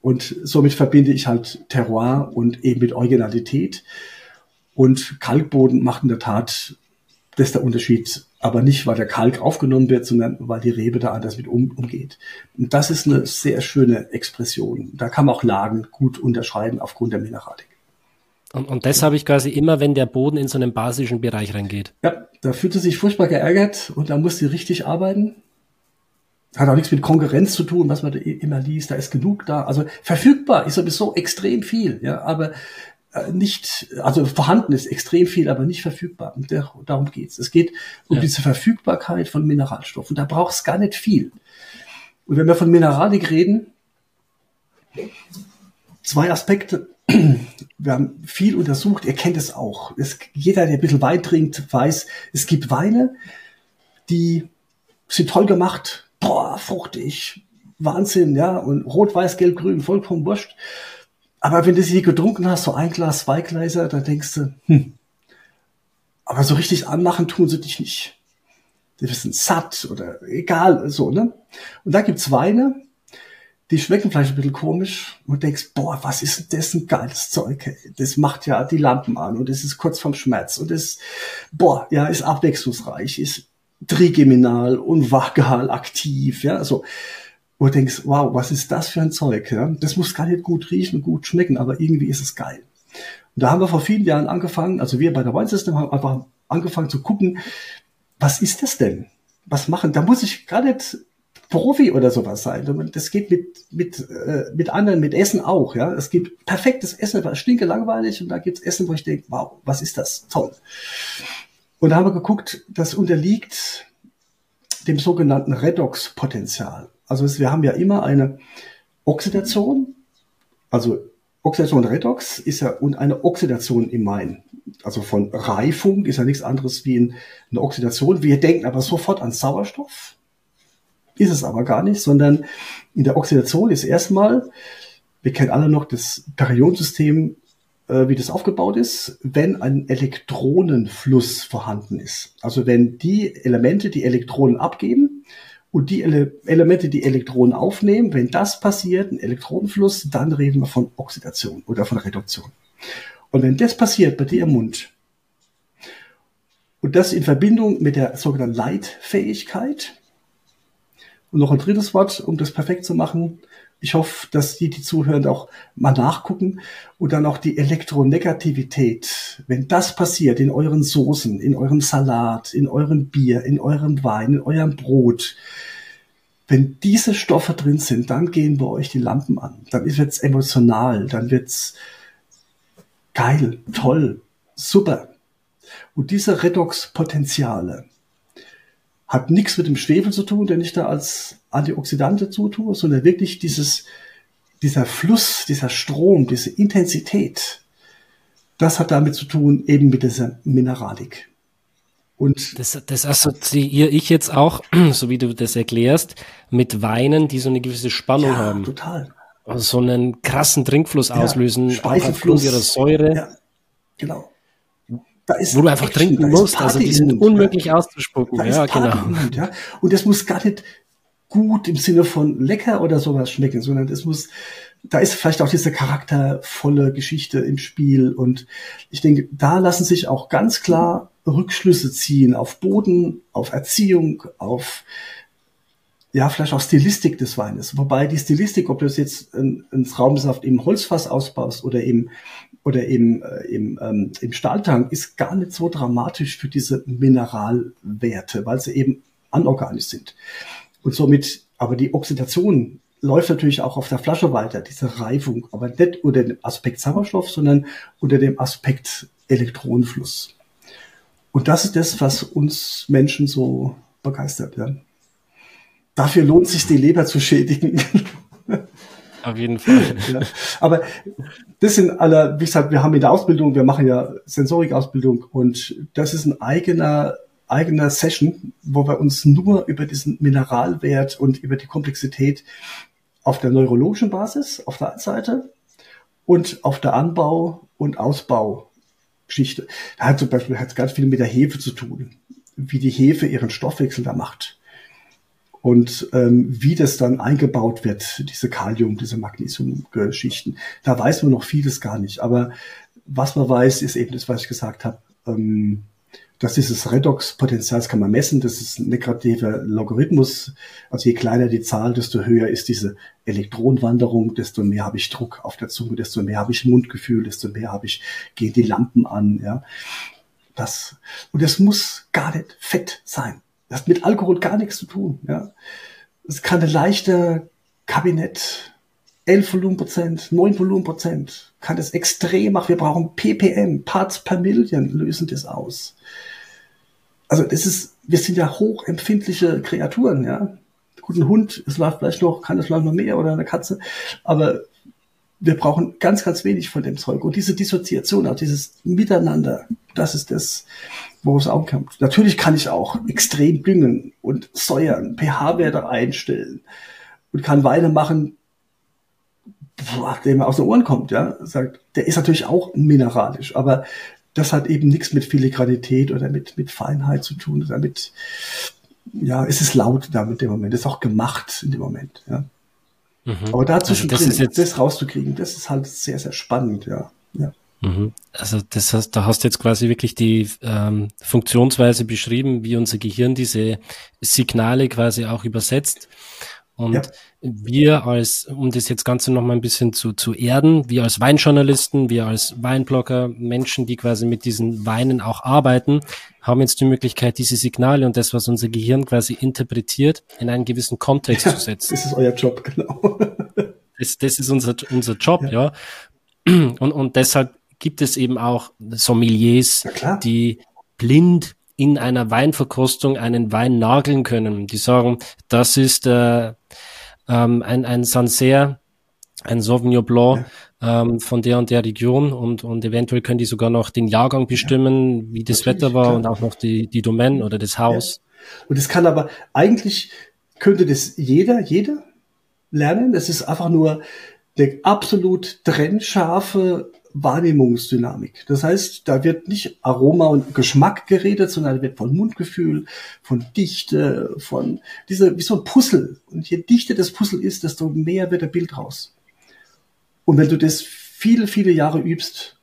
Und somit verbinde ich halt Terroir und eben mit Originalität. Und Kalkboden macht in der Tat, das ist der Unterschied aber nicht, weil der Kalk aufgenommen wird, sondern weil die Rebe da anders mit um, umgeht. Und das ist eine sehr schöne Expression. Da kann man auch Lagen gut unterscheiden aufgrund der Mineralik. Und, und das habe ich quasi immer, wenn der Boden in so einen basischen Bereich reingeht. Ja, da fühlt er sich furchtbar geärgert und da muss sie richtig arbeiten. Hat auch nichts mit Konkurrenz zu tun, was man da immer liest. Da ist genug da. Also verfügbar ist sowieso extrem viel. Ja, aber nicht, also vorhanden ist extrem viel, aber nicht verfügbar. Und der, darum geht's. Es geht um ja. diese Verfügbarkeit von Mineralstoffen. Da braucht es gar nicht viel. Und wenn wir von Mineralik reden, zwei Aspekte. Wir haben viel untersucht, ihr kennt es auch. Es, jeder, der ein bisschen Wein trinkt, weiß, es gibt Weine, die sind toll gemacht, boah, fruchtig, Wahnsinn, ja, und rot, weiß, gelb, grün, vollkommen wurscht. Aber wenn du sie getrunken hast, so ein Glas, zwei Gläser, dann denkst du, hm, aber so richtig anmachen tun sie dich nicht. Die sind satt oder egal, so, ne? Und da gibt's Weine, die schmecken vielleicht ein bisschen komisch und denkst, boah, was ist denn das ein geiles Zeug. Das macht ja die Lampen an und es ist kurz vorm Schmerz und es, boah, ja, ist abwechslungsreich, ist trigeminal und vagal aktiv, ja, so wo du denkst, wow, was ist das für ein Zeug? Ja? Das muss gar nicht gut riechen, gut schmecken, aber irgendwie ist es geil. Und da haben wir vor vielen Jahren angefangen, also wir bei der Wine System haben einfach angefangen zu gucken, was ist das denn? Was machen? Da muss ich gar nicht Profi oder sowas sein. Das geht mit, mit, äh, mit anderen, mit Essen auch. Ja, Es gibt perfektes Essen, aber stinke langweilig und da gibt's Essen, wo ich denke, wow, was ist das? Toll. Und da haben wir geguckt, das unterliegt dem sogenannten Redox-Potenzial. Also wir haben ja immer eine Oxidation, also Oxidation Redox ist ja und eine Oxidation im Main. Also von Reifung ist ja nichts anderes wie eine Oxidation. Wir denken aber sofort an Sauerstoff. Ist es aber gar nicht, sondern in der Oxidation ist erstmal, wir kennen alle noch das Periodensystem, äh, wie das aufgebaut ist, wenn ein Elektronenfluss vorhanden ist. Also wenn die Elemente die Elektronen abgeben, und die Ele Elemente, die Elektronen aufnehmen, wenn das passiert, ein Elektronenfluss, dann reden wir von Oxidation oder von Reduktion. Und wenn das passiert bei dir im Mund und das in Verbindung mit der sogenannten Leitfähigkeit, Und noch ein drittes Wort, um das perfekt zu machen. Ich hoffe, dass die, die zuhören, auch mal nachgucken und dann auch die Elektronegativität. Wenn das passiert in euren Soßen, in eurem Salat, in eurem Bier, in eurem Wein, in eurem Brot, wenn diese Stoffe drin sind, dann gehen bei euch die Lampen an. Dann wird's emotional, dann wird's geil, toll, super. Und diese Redox-Potenziale hat nichts mit dem Schwefel zu tun, den ich da als Antioxidante zutue, sondern wirklich dieses, dieser Fluss, dieser Strom, diese Intensität, das hat damit zu tun, eben mit dieser Mineralik. Und das, das assoziiere ich jetzt auch, so wie du das erklärst, mit Weinen, die so eine gewisse Spannung ja, haben. total. Also so einen krassen Trinkfluss auslösen, ja, aufgrund ihrer Säure. Ja, genau. Da ist Wo du einfach Action, trinken musst, also die sind unmöglich ja. auszuspucken. Ja, genau. Mund, ja. Und das muss gar nicht gut im Sinne von lecker oder sowas schmecken, sondern es muss, da ist vielleicht auch diese charaktervolle Geschichte im Spiel. Und ich denke, da lassen sich auch ganz klar Rückschlüsse ziehen auf Boden, auf Erziehung, auf ja, vielleicht auch Stilistik des Weines. Wobei die Stilistik, ob du es jetzt ein Traubensaft im Holzfass ausbaust oder im oder im, äh, im, ähm, im Stahltank, ist gar nicht so dramatisch für diese Mineralwerte, weil sie eben anorganisch sind. Und somit, aber die Oxidation läuft natürlich auch auf der Flasche weiter, diese Reifung, aber nicht unter dem Aspekt Sauerstoff, sondern unter dem Aspekt Elektronenfluss. Und das ist das, was uns Menschen so begeistert. Ja. Dafür lohnt sich die Leber zu schädigen. Auf jeden Fall. ja. Aber das sind alle, wie gesagt, wir haben in der Ausbildung, wir machen ja Sensorikausbildung und das ist ein eigener eigener Session, wo wir uns nur über diesen Mineralwert und über die Komplexität auf der neurologischen Basis auf der einen Seite und auf der Anbau- und Ausbau Geschichte. Da hat zum Beispiel hat ganz viel mit der Hefe zu tun, wie die Hefe ihren Stoffwechsel da macht und ähm, wie das dann eingebaut wird, diese Kalium, diese Magnesiumgeschichten. Da weiß man noch vieles gar nicht. Aber was man weiß, ist eben das, was ich gesagt habe. Ähm, dass dieses Redox-Potenzial, das kann man messen, das ist ein negativer Logarithmus. Also je kleiner die Zahl, desto höher ist diese Elektronenwanderung, desto mehr habe ich Druck auf der Zunge, desto mehr habe ich Mundgefühl, desto mehr habe ich, gehen die Lampen an, ja. Das, und das muss gar nicht fett sein. Das hat mit Alkohol gar nichts zu tun, ja. Es kann eine leichte Kabinett 11 Volumenprozent, 9 Volumenprozent, kann das extrem machen. Wir brauchen ppm, Parts per Million lösen das aus. Also das ist, wir sind ja hochempfindliche Kreaturen, ja. Gut, ein Hund, es läuft vielleicht noch, kann es vielleicht noch mehr oder eine Katze, aber wir brauchen ganz, ganz wenig von dem Zeug. Und diese Dissoziation, auch dieses Miteinander, das ist das, wo es ankommt. Natürlich kann ich auch extrem düngen und säuern, pH-Werte einstellen und kann Weine machen, der mir aus den Ohren kommt, ja, sagt, der ist natürlich auch mineralisch, aber das hat eben nichts mit Filigranität oder mit, mit Feinheit zu tun oder mit, ja, es ist laut da mit dem Moment, es ist auch gemacht in dem Moment, ja. Mhm. Aber dazwischen also das, das rauszukriegen, das ist halt sehr, sehr spannend, ja. ja. Mhm. Also das heißt, da hast du jetzt quasi wirklich die ähm, Funktionsweise beschrieben, wie unser Gehirn diese Signale quasi auch übersetzt. Und ja. wir als, um das jetzt Ganze noch mal ein bisschen zu, zu erden, wir als Weinjournalisten, wir als Weinblogger, Menschen, die quasi mit diesen Weinen auch arbeiten, haben jetzt die Möglichkeit, diese Signale und das, was unser Gehirn quasi interpretiert, in einen gewissen Kontext ja, zu setzen. Das ist euer Job, genau. Das, das ist unser, unser Job, ja. ja. Und, und deshalb gibt es eben auch Sommeliers, die blind in einer Weinverkostung einen Wein nageln können. Die sagen, das ist äh, ähm, ein, ein Sancerre, ein Sauvignon Blanc ja. ähm, von der und der Region und, und eventuell können die sogar noch den Jahrgang bestimmen, ja. wie das Wetter war klar. und auch noch die, die Domain oder das Haus. Ja. Und es kann aber eigentlich könnte das jeder, jeder lernen. Das ist einfach nur der absolut trennscharfe Wahrnehmungsdynamik. Das heißt, da wird nicht Aroma und Geschmack geredet, sondern da wird von Mundgefühl, von Dichte, von dieser, wie so ein Puzzle. Und je dichter das Puzzle ist, desto mehr wird der Bild raus. Und wenn du das viele, viele Jahre übst,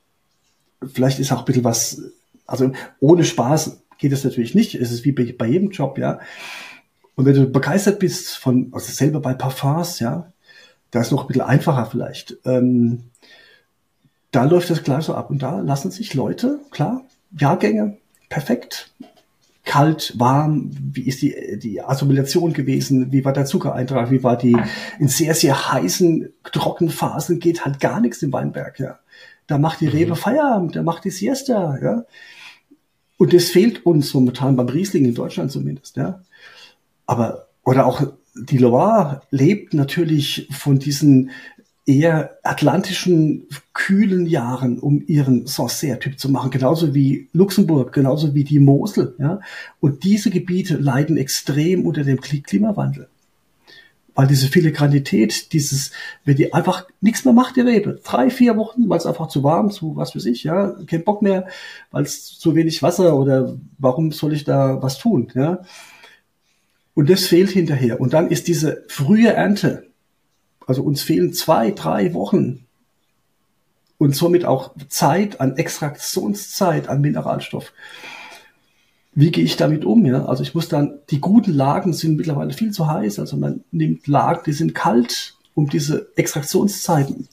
vielleicht ist auch ein bisschen was, also ohne Spaß geht es natürlich nicht. Es ist wie bei jedem Job, ja. Und wenn du begeistert bist von, also selber bei Parfums, ja, da ist noch ein bisschen einfacher vielleicht. Ähm, da läuft das gleich so ab. Und da lassen sich Leute, klar, Jahrgänge, perfekt, kalt, warm, wie ist die, die Assimilation gewesen, wie war der Zuckereintrag, wie war die, in sehr, sehr heißen Trockenphasen geht halt gar nichts im Weinberg, ja. Da macht die Rebe mhm. Feierabend, da macht die Siesta, ja. Und das fehlt uns momentan beim Riesling in Deutschland zumindest, ja. Aber, oder auch die Loire lebt natürlich von diesen eher atlantischen, kühlen Jahren, um ihren Sancerre-Typ zu machen, genauso wie Luxemburg, genauso wie die Mosel. Ja? Und diese Gebiete leiden extrem unter dem Klimawandel. Weil diese Filigranität, dieses, wenn die einfach nichts mehr macht, die Rebe, drei, vier Wochen, weil es einfach zu warm, zu was für sich, ja, kein Bock mehr, weil es zu wenig Wasser oder warum soll ich da was tun, ja. Und das fehlt hinterher. Und dann ist diese frühe Ernte, also uns fehlen zwei, drei Wochen und somit auch Zeit an Extraktionszeit an Mineralstoff. Wie gehe ich damit um? Ja? Also ich muss dann, die guten Lagen sind mittlerweile viel zu heiß. Also man nimmt Lagen, die sind kalt, um diese Extraktionszeiten.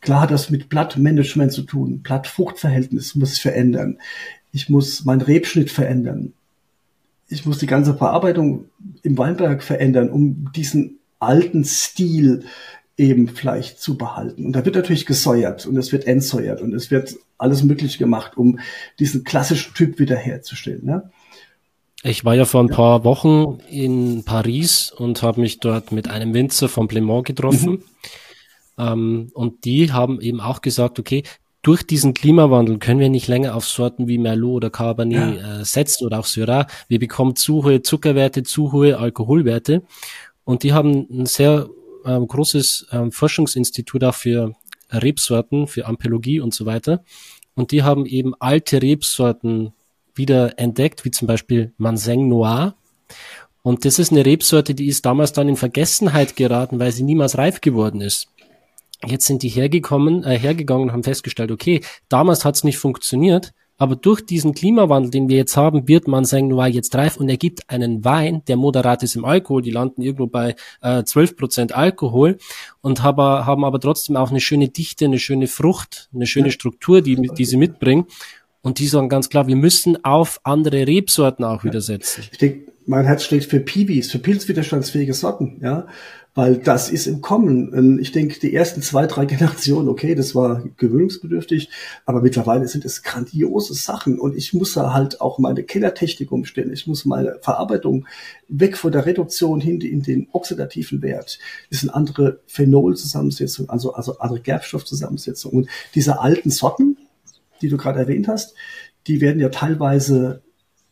Klar hat das mit Blattmanagement zu tun. Blattfruchtverhältnis muss ich verändern. Ich muss meinen Rebschnitt verändern. Ich muss die ganze Verarbeitung im Weinberg verändern, um diesen alten Stil eben vielleicht zu behalten. Und da wird natürlich gesäuert und es wird entsäuert und es wird alles möglich gemacht, um diesen klassischen Typ wiederherzustellen. Ne? Ich war ja vor ein paar Wochen in Paris und habe mich dort mit einem Winzer von Plemont getroffen. Mhm. Ähm, und die haben eben auch gesagt, okay, durch diesen Klimawandel können wir nicht länger auf Sorten wie Merlot oder Cabernet ja. äh, setzen oder auch Syrah. Wir bekommen zu hohe Zuckerwerte, zu hohe Alkoholwerte. Und die haben ein sehr ähm, großes ähm, Forschungsinstitut auch für Rebsorten, für Ampelologie und so weiter. Und die haben eben alte Rebsorten wieder entdeckt, wie zum Beispiel Manseng Noir. Und das ist eine Rebsorte, die ist damals dann in Vergessenheit geraten, weil sie niemals reif geworden ist. Jetzt sind die hergekommen, äh, hergegangen und haben festgestellt, okay, damals hat es nicht funktioniert, aber durch diesen Klimawandel, den wir jetzt haben, wird man sagen, Noir jetzt reif und er gibt einen Wein, der moderat ist im Alkohol. Die landen irgendwo bei äh, 12 Prozent Alkohol und haben, haben aber trotzdem auch eine schöne Dichte, eine schöne Frucht, eine schöne Struktur, die, die sie mitbringen. Und die sagen ganz klar, wir müssen auf andere Rebsorten auch wieder setzen. Ich denke, mein Herz schlägt für Piwis, für pilzwiderstandsfähige Sorten, ja weil das ist im Kommen. Ich denke, die ersten zwei, drei Generationen, okay, das war gewöhnungsbedürftig, aber mittlerweile sind es grandiose Sachen und ich muss da halt auch meine Kellertechnik umstellen. Ich muss meine Verarbeitung weg von der Reduktion hin in den oxidativen Wert. Das sind andere Phenolzusammensetzungen, also, also andere Gerbstoffzusammensetzungen. Und diese alten Sorten, die du gerade erwähnt hast, die werden ja teilweise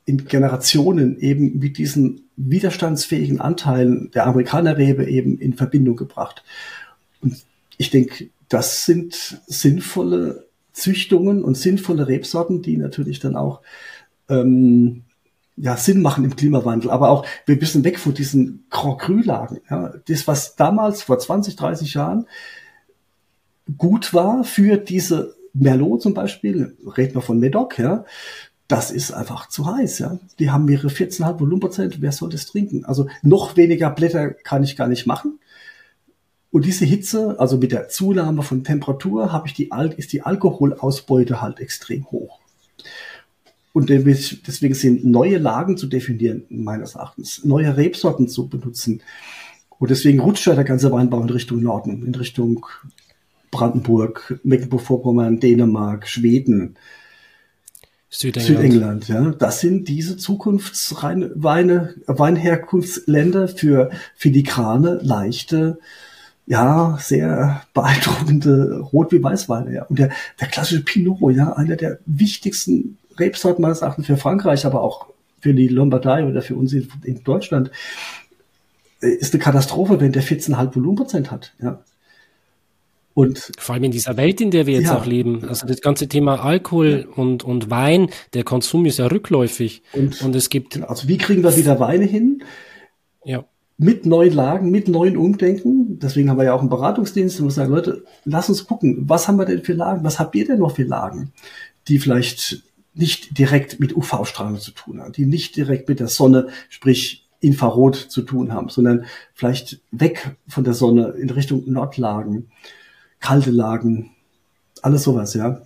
in Generationen eben mit diesen widerstandsfähigen Anteilen der Amerikanerrebe eben in Verbindung gebracht. Und ich denke, das sind sinnvolle Züchtungen und sinnvolle Rebsorten, die natürlich dann auch ähm, ja, Sinn machen im Klimawandel, aber auch wir müssen weg von diesen Grand Cru-Lagen. Ja. Das, was damals vor 20, 30 Jahren gut war für diese Merlot zum Beispiel, reden wir von Medoc, ja, das ist einfach zu heiß, ja. Die haben ihre 14,5 Volumenprozent, wer soll das trinken? Also noch weniger Blätter kann ich gar nicht machen. Und diese Hitze, also mit der Zunahme von Temperatur, habe ich die, ist die Alkoholausbeute halt extrem hoch. Und deswegen sind neue Lagen zu definieren, meines Erachtens, neue Rebsorten zu benutzen. Und deswegen rutscht ja der ganze Weinbau in Richtung Norden, in Richtung Brandenburg, Mecklenburg-Vorpommern, Dänemark, Schweden, Südengland. Südengland, ja. Das sind diese Zukunftsweine, Weinherkunftsländer für filigrane, leichte, ja, sehr beeindruckende Rot- wie Weißweine, ja. Und der, der klassische Pinot, ja, einer der wichtigsten Rebsorten meines Erachtens für Frankreich, aber auch für die Lombardei oder für uns in, in Deutschland, äh, ist eine Katastrophe, wenn der 14,5 Volumenprozent hat, ja. Und vor allem in dieser Welt, in der wir jetzt ja, auch leben. Also das ganze Thema Alkohol ja. und, und Wein, der Konsum ist ja rückläufig. Und, und es gibt. Also wie kriegen wir wieder Weine hin? Ja. Mit neuen Lagen, mit neuen Umdenken. Deswegen haben wir ja auch einen Beratungsdienst und wir sagen, Leute, lass uns gucken, was haben wir denn für Lagen? Was habt ihr denn noch für Lagen, die vielleicht nicht direkt mit UV-Strahlung zu tun haben, die nicht direkt mit der Sonne, sprich Infrarot zu tun haben, sondern vielleicht weg von der Sonne in Richtung Nordlagen, kalte Lagen, alles sowas, ja.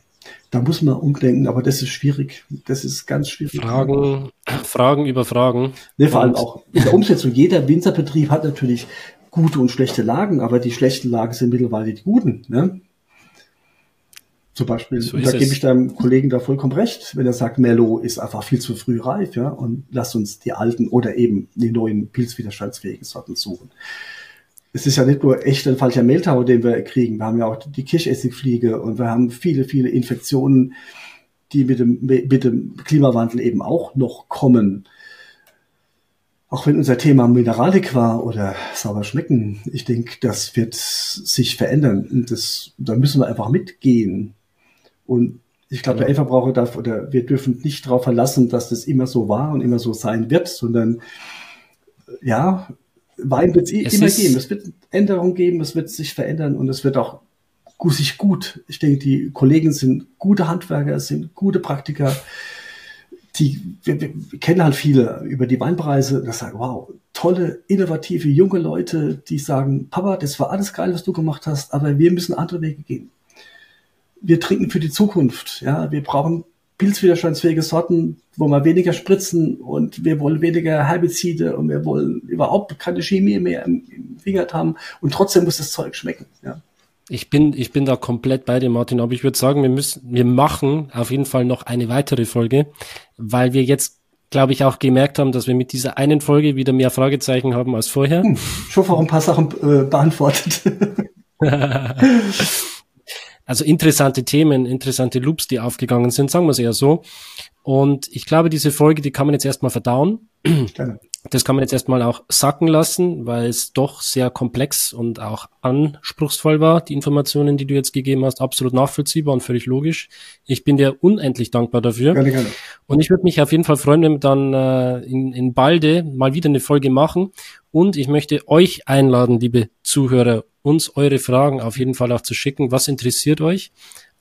Da muss man umdenken, aber das ist schwierig. Das ist ganz schwierig. Fragen, Fragen über Fragen. Ne, vor allem auch in der Umsetzung. Jeder Winzerbetrieb hat natürlich gute und schlechte Lagen, aber die schlechten Lagen sind mittlerweile die guten. Ne? Zum Beispiel, so da gebe ich deinem Kollegen da vollkommen recht, wenn er sagt, Mello ist einfach viel zu früh reif, ja, und lasst uns die alten oder eben die neuen pilzwiderstandsfähigen Sorten suchen. Es ist ja nicht nur echt ein falscher Mehltau, den wir kriegen. Wir haben ja auch die Kirschessigfliege und wir haben viele, viele Infektionen, die mit dem, mit dem Klimawandel eben auch noch kommen. Auch wenn unser Thema Mineralik war oder sauber schmecken, ich denke, das wird sich verändern. Und das, da müssen wir einfach mitgehen. Und ich glaube, der. Endverbraucher darf oder wir dürfen nicht darauf verlassen, dass das immer so war und immer so sein wird, sondern ja, Wein wird es immer geben. Es wird Änderungen geben, es wird sich verändern und es wird auch sich gut. Ich denke, die Kollegen sind gute Handwerker, sind gute Praktiker. Die, wir, wir kennen halt viele über die Weinpreise, das sagen, wow, tolle, innovative, junge Leute, die sagen, Papa, das war alles geil, was du gemacht hast, aber wir müssen andere Wege gehen wir trinken für die Zukunft. Ja, wir brauchen pilzwiderstandsfähige Sorten, wo wir weniger spritzen und wir wollen weniger Herbizide und wir wollen überhaupt keine Chemie mehr im, im Finger haben und trotzdem muss das Zeug schmecken. Ja. Ich bin, ich bin da komplett bei dir, Martin, aber ich würde sagen, wir müssen, wir machen auf jeden Fall noch eine weitere Folge, weil wir jetzt, glaube ich, auch gemerkt haben, dass wir mit dieser einen Folge wieder mehr Fragezeichen haben als vorher. Hm, schon auch ein paar Sachen äh, beantwortet. also interessante Themen, interessante Loops, die aufgegangen sind, sagen wir es eher so. Und ich glaube, diese Folge, die kann man jetzt erstmal verdauen. Das kann man jetzt erstmal auch sacken lassen, weil es doch sehr komplex und auch anspruchsvoll war, die Informationen, die du jetzt gegeben hast, absolut nachvollziehbar und völlig logisch. Ich bin dir unendlich dankbar dafür. Gerne, gerne. Und ich würde mich auf jeden Fall freuen, wenn wir dann äh, in, in Balde mal wieder eine Folge machen. Und ich möchte euch einladen, liebe Zuhörer, uns eure Fragen auf jeden Fall auch zu schicken. Was interessiert euch?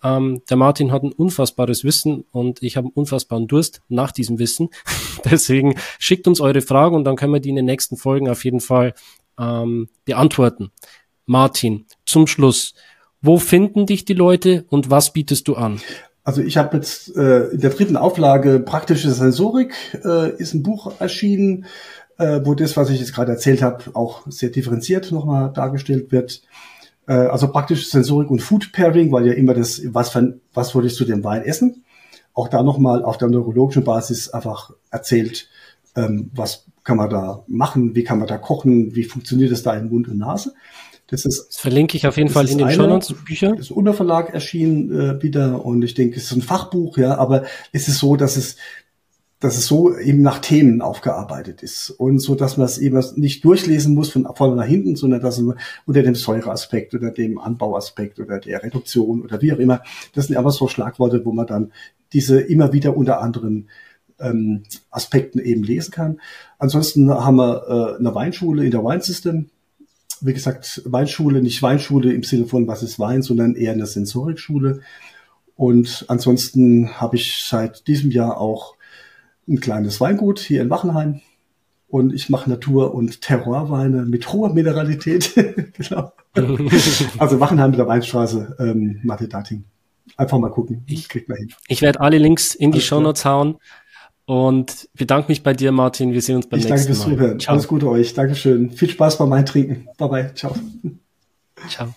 Ähm, der Martin hat ein unfassbares Wissen und ich habe einen unfassbaren Durst nach diesem Wissen. Deswegen schickt uns eure Fragen und dann können wir die in den nächsten Folgen auf jeden Fall ähm, beantworten. Martin, zum Schluss, wo finden dich die Leute und was bietest du an? Also ich habe jetzt äh, in der dritten Auflage Praktische Sensorik äh, ist ein Buch erschienen, äh, wo das, was ich jetzt gerade erzählt habe, auch sehr differenziert nochmal dargestellt wird. Äh, also praktische Sensorik und Food Pairing, weil ja immer das, was, für, was würdest du dem Wein essen? Auch da nochmal auf der neurologischen Basis einfach erzählt, ähm, was kann man da machen, wie kann man da kochen, wie funktioniert das da in Mund und Nase. Das ist das verlinke ich auf jeden Fall in den Show Notes Bücher. Das ist unter Verlag erschienen äh, wieder und ich denke, es ist ein Fachbuch, ja, aber es ist so, dass es dass es so eben nach Themen aufgearbeitet ist und so, dass man es eben nicht durchlesen muss von vorne nach hinten, sondern dass man unter dem Säureaspekt oder dem Anbauaspekt oder der Reduktion oder wie auch immer, das sind aber so Schlagworte, wo man dann diese immer wieder unter anderen ähm, Aspekten eben lesen kann. Ansonsten haben wir äh, eine Weinschule in der Wine System. Wie gesagt, Weinschule, nicht Weinschule im Sinne von was ist Wein, sondern eher eine Sensorikschule. Und ansonsten habe ich seit diesem Jahr auch ein kleines Weingut hier in Wachenheim und ich mache Natur- und Terrorweine mit hoher Mineralität. genau. also Wachenheim mit der Weinstraße, ähm, Mathe Dating. Einfach mal gucken, ich, kriegt man hin. Ich werde alle Links in die Shownotes hauen und bedanke mich bei dir, Martin. Wir sehen uns beim ich nächsten Mal. Ich danke fürs Zuhören. Alles Gute euch. Dankeschön. Viel Spaß beim Weintrinken. Bye bye. Ciao. Ciao.